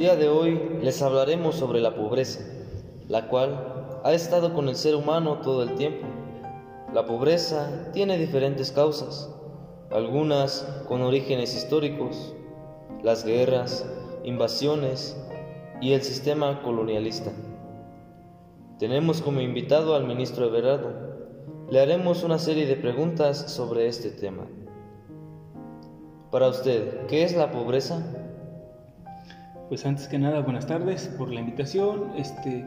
día de hoy les hablaremos sobre la pobreza, la cual ha estado con el ser humano todo el tiempo. La pobreza tiene diferentes causas, algunas con orígenes históricos, las guerras, invasiones y el sistema colonialista. Tenemos como invitado al ministro Everardo. Le haremos una serie de preguntas sobre este tema. Para usted, ¿qué es la pobreza? Pues antes que nada, buenas tardes por la invitación. Este,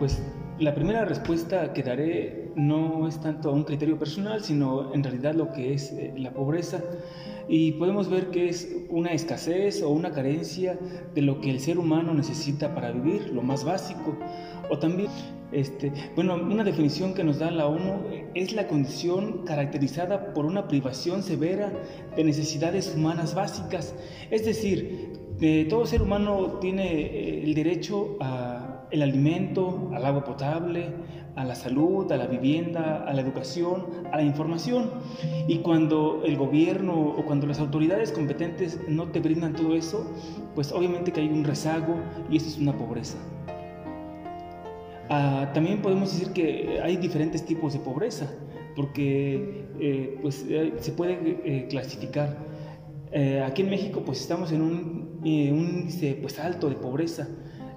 pues la primera respuesta que daré no es tanto a un criterio personal, sino en realidad lo que es eh, la pobreza. Y podemos ver que es una escasez o una carencia de lo que el ser humano necesita para vivir, lo más básico. O también, este, bueno, una definición que nos da la ONU es la condición caracterizada por una privación severa de necesidades humanas básicas. Es decir, de todo ser humano tiene eh, el derecho al alimento, al agua potable, a la salud, a la vivienda, a la educación, a la información. Y cuando el gobierno o cuando las autoridades competentes no te brindan todo eso, pues obviamente que hay un rezago y eso es una pobreza. Ah, también podemos decir que hay diferentes tipos de pobreza, porque eh, pues, eh, se puede clasificar. aquí en México pues estamos en un, un índice pues, alto de pobreza.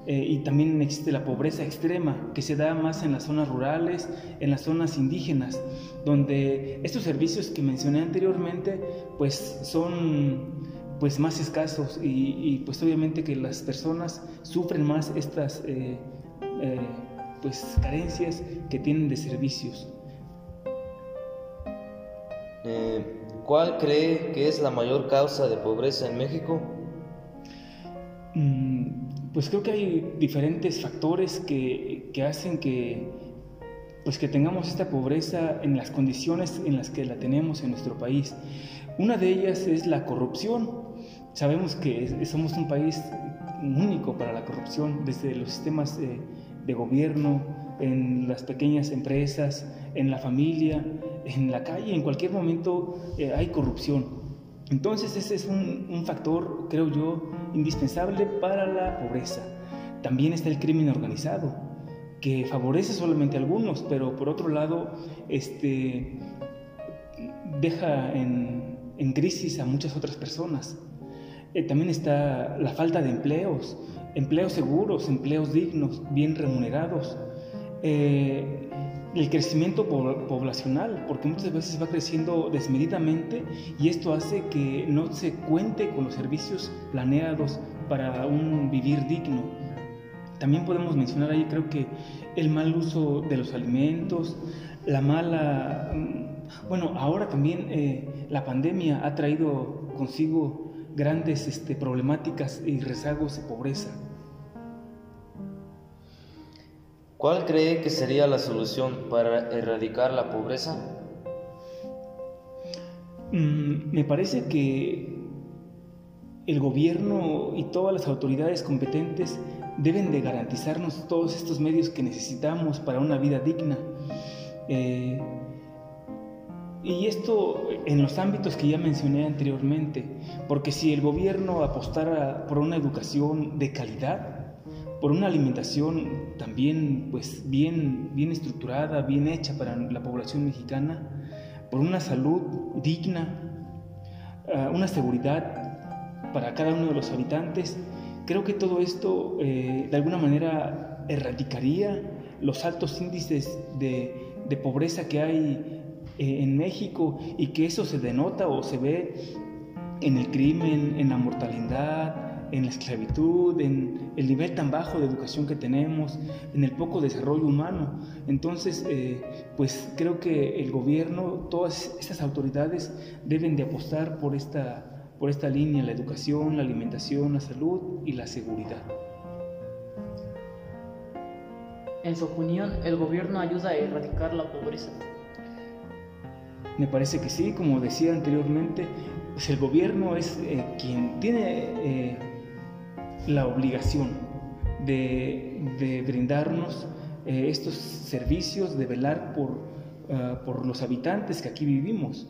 Eh, y también existe la pobreza extrema que se da más en las zonas rurales, en las zonas indígenas, donde estos servicios que mencioné anteriormente pues son pues más escasos y, pues obviamente que las personas sufren más estas eh, eh, pues carencias que tienen de servicios. ¿Cuál cree que es la mayor causa de pobreza en México? Mm, pues creo que hay diferentes factores que, hacen que, pues que tengamos esta pobreza en las condiciones en las que la tenemos en nuestro país. Una de ellas es la corrupción. Sabemos que somos un país único para la corrupción, desde los sistemas de, gobierno, en las pequeñas empresas, en la familia, en la calle, en cualquier momento eh, hay corrupción. Entonces ese es un, factor, creo yo, indispensable para la pobreza. También está el crimen organizado, que favorece solamente a algunos, pero por otro lado este, deja en, crisis a muchas otras personas. Eh, también está la falta de empleos, empleos seguros, empleos dignos, bien remunerados. Eh, el crecimiento poblacional, porque muchas veces va creciendo desmedidamente y esto hace que no se cuente con los servicios planeados para un vivir digno. También podemos mencionar ahí, creo que el mal uso de los alimentos, la mala... Mm, bueno, ahora también eh, la pandemia ha traído consigo grandes este, problemáticas y rezagos de pobreza. ¿Cuál cree que sería la solución para erradicar la pobreza? Mm, me parece que el gobierno y todas las autoridades competentes deben de garantizarnos todos estos medios que necesitamos para una vida digna. Eh, y esto en los ámbitos que ya mencioné anteriormente, porque si el gobierno apostara por una educación de calidad, por una alimentación también pues bien, bien estructurada, bien hecha para la población mexicana, por una salud digna, ah, una seguridad para cada uno de los habitantes. Creo que todo esto eh, de alguna manera erradicaría los altos índices de, pobreza que hay eh, en México y que eso se denota o se ve en el crimen, en la mortalidad, en la esclavitud, en el nivel tan bajo de educación que tenemos, en el poco desarrollo humano. Entonces, eh, pues creo que el gobierno, todas estas autoridades deben de apostar por esta, por esta línea, la educación, la alimentación, la salud y la seguridad. En su opinión, ¿el gobierno ayuda a erradicar la pobreza? Me parece que sí, como decía anteriormente, pues el gobierno es eh, quien tiene eh, la obligación de, brindarnos eh, estos servicios, de velar por, ah, por, los habitantes que aquí vivimos.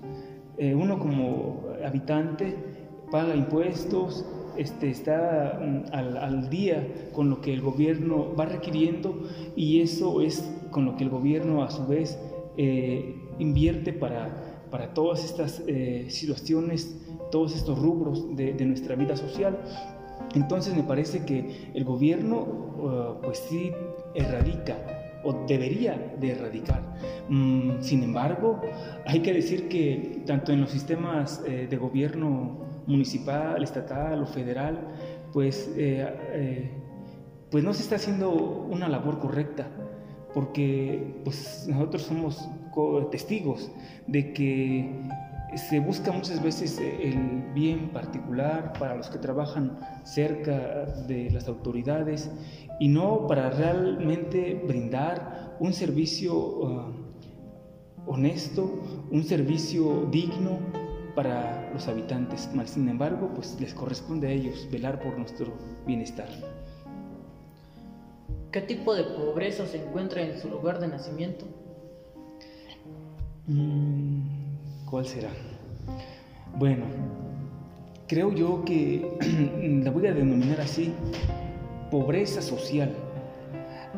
Eh, uno como habitante paga impuestos, este, está mm, al, día con lo que el gobierno va requiriendo y eso es con lo que el gobierno a su vez eh, invierte para, para todas estas eh, situaciones, todos estos rubros de, nuestra vida social. Entonces me parece que el gobierno uh, pues sí erradica o debería de erradicar. Mm, sin embargo, hay que decir que tanto en los sistemas eh, de gobierno municipal, estatal o federal, pues, eh, eh, pues no se está haciendo una labor correcta, porque pues nosotros somos testigos de que se busca muchas veces el bien particular para los que trabajan cerca de las autoridades y no para realmente brindar un servicio uh, honesto, un servicio digno para los habitantes. Sin embargo, pues les corresponde a ellos velar por nuestro bienestar. ¿Qué tipo de pobreza se encuentra en su lugar de nacimiento? Mm, ¿Cuál será? Bueno, creo yo que la voy a denominar así, pobreza social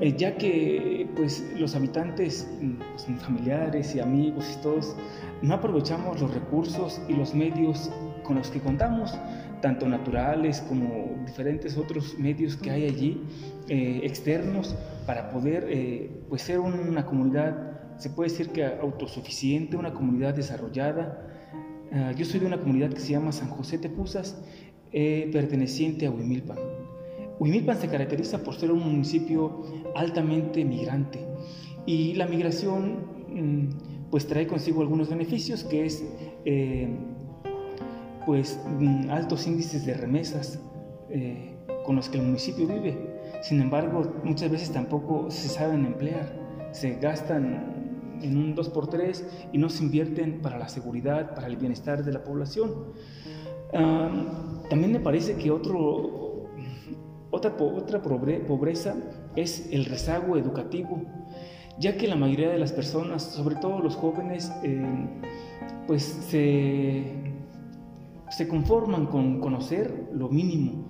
eh, ya que pues, los habitantes, pues, familiares y amigos y todos, no aprovechamos los recursos y los medios con los que contamos, tanto naturales como diferentes otros medios que hay allí eh, externos para poder eh, pues ser una comunidad, se puede decir que autosuficiente, una comunidad desarrollada. Ah, yo soy de una comunidad que se llama San José Tepuzas, perteneciente a Huimilpan. Huimilpan se caracteriza por ser un municipio altamente migrante y la migración mm, pues trae consigo algunos beneficios que es eh, pues mm, altos índices de remesas eh, con los que el municipio vive. Sin embargo, muchas veces tampoco se saben emplear, se gastan en un 2x3 y no se invierten para la seguridad, para el bienestar de la población. también me parece que otro, otra, otra pobreza es el rezago educativo, ya que la mayoría de las personas, sobre todo los jóvenes, eh, pues se, se conforman con conocer lo mínimo,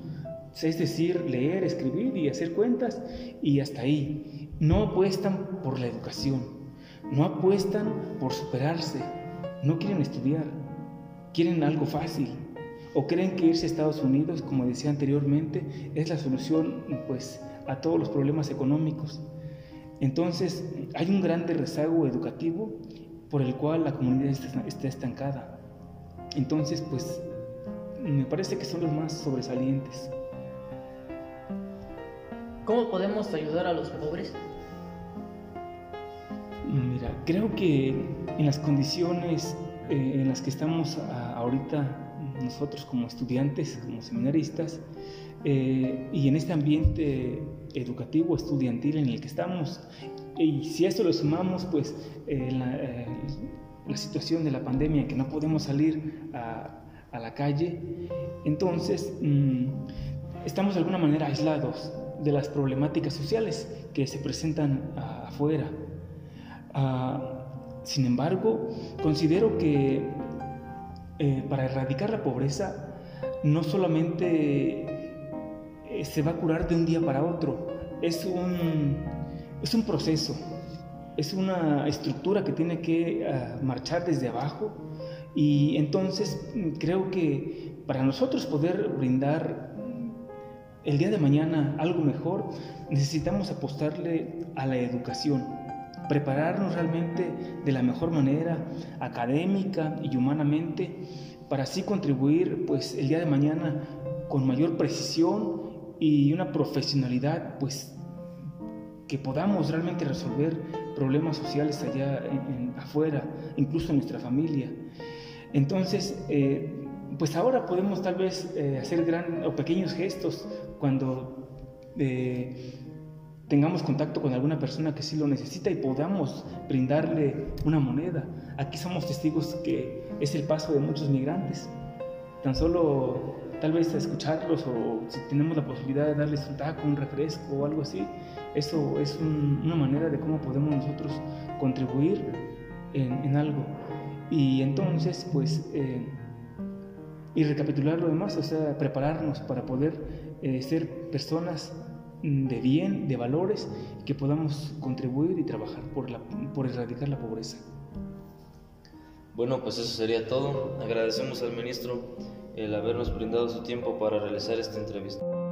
es decir, leer, escribir y hacer cuentas y hasta ahí. No apuestan por la educación, no apuestan por superarse, no quieren estudiar, quieren algo fácil, o creen que irse a Estados Unidos, como decía anteriormente, es la solución pues a todos los problemas económicos. Entonces, hay un gran rezago educativo por el cual la comunidad está, estancada. Entonces, pues me parece que son los más sobresalientes. ¿Cómo podemos ayudar a los pobres? Creo que en las condiciones eh, en las que estamos ahorita nosotros como estudiantes, como seminaristas, eh, y en este ambiente educativo, estudiantil en el que estamos, y si a esto lo sumamos, pues eh, la, situación de la pandemia, que no podemos salir a, la calle, entonces mm, estamos de alguna manera aislados de las problemáticas sociales que se presentan afuera. Ah, sin embargo, considero que eh, para erradicar la pobreza no solamente eh, se va a curar de un día para otro, es un, es un proceso, es una estructura que tiene que ah, marchar desde abajo y entonces mm, creo que para nosotros poder brindar el día de mañana algo mejor, necesitamos apostarle a la educación prepararnos realmente de la mejor manera, académica y humanamente, para así contribuir pues el día de mañana con mayor precisión y una profesionalidad pues que podamos realmente resolver problemas sociales allá afuera, incluso en nuestra familia. Entonces, eh, pues ahora podemos tal vez eh, hacer gran, o pequeños gestos cuando eh, tengamos contacto con alguna persona que sí lo necesita y podamos brindarle una moneda. Aquí somos testigos que es el paso de muchos migrantes. Tan solo tal vez escucharlos o si tenemos la posibilidad de darles un taco, un refresco o algo así, eso es una manera de cómo podemos nosotros contribuir en, algo. Y entonces, pues, eh, y recapitular lo demás, o sea, prepararnos para poder eh, ser personas de bien, de valores, que podamos contribuir y trabajar por, la, por erradicar la pobreza. Bueno, pues eso sería todo. Agradecemos al ministro el habernos brindado su tiempo para realizar esta entrevista.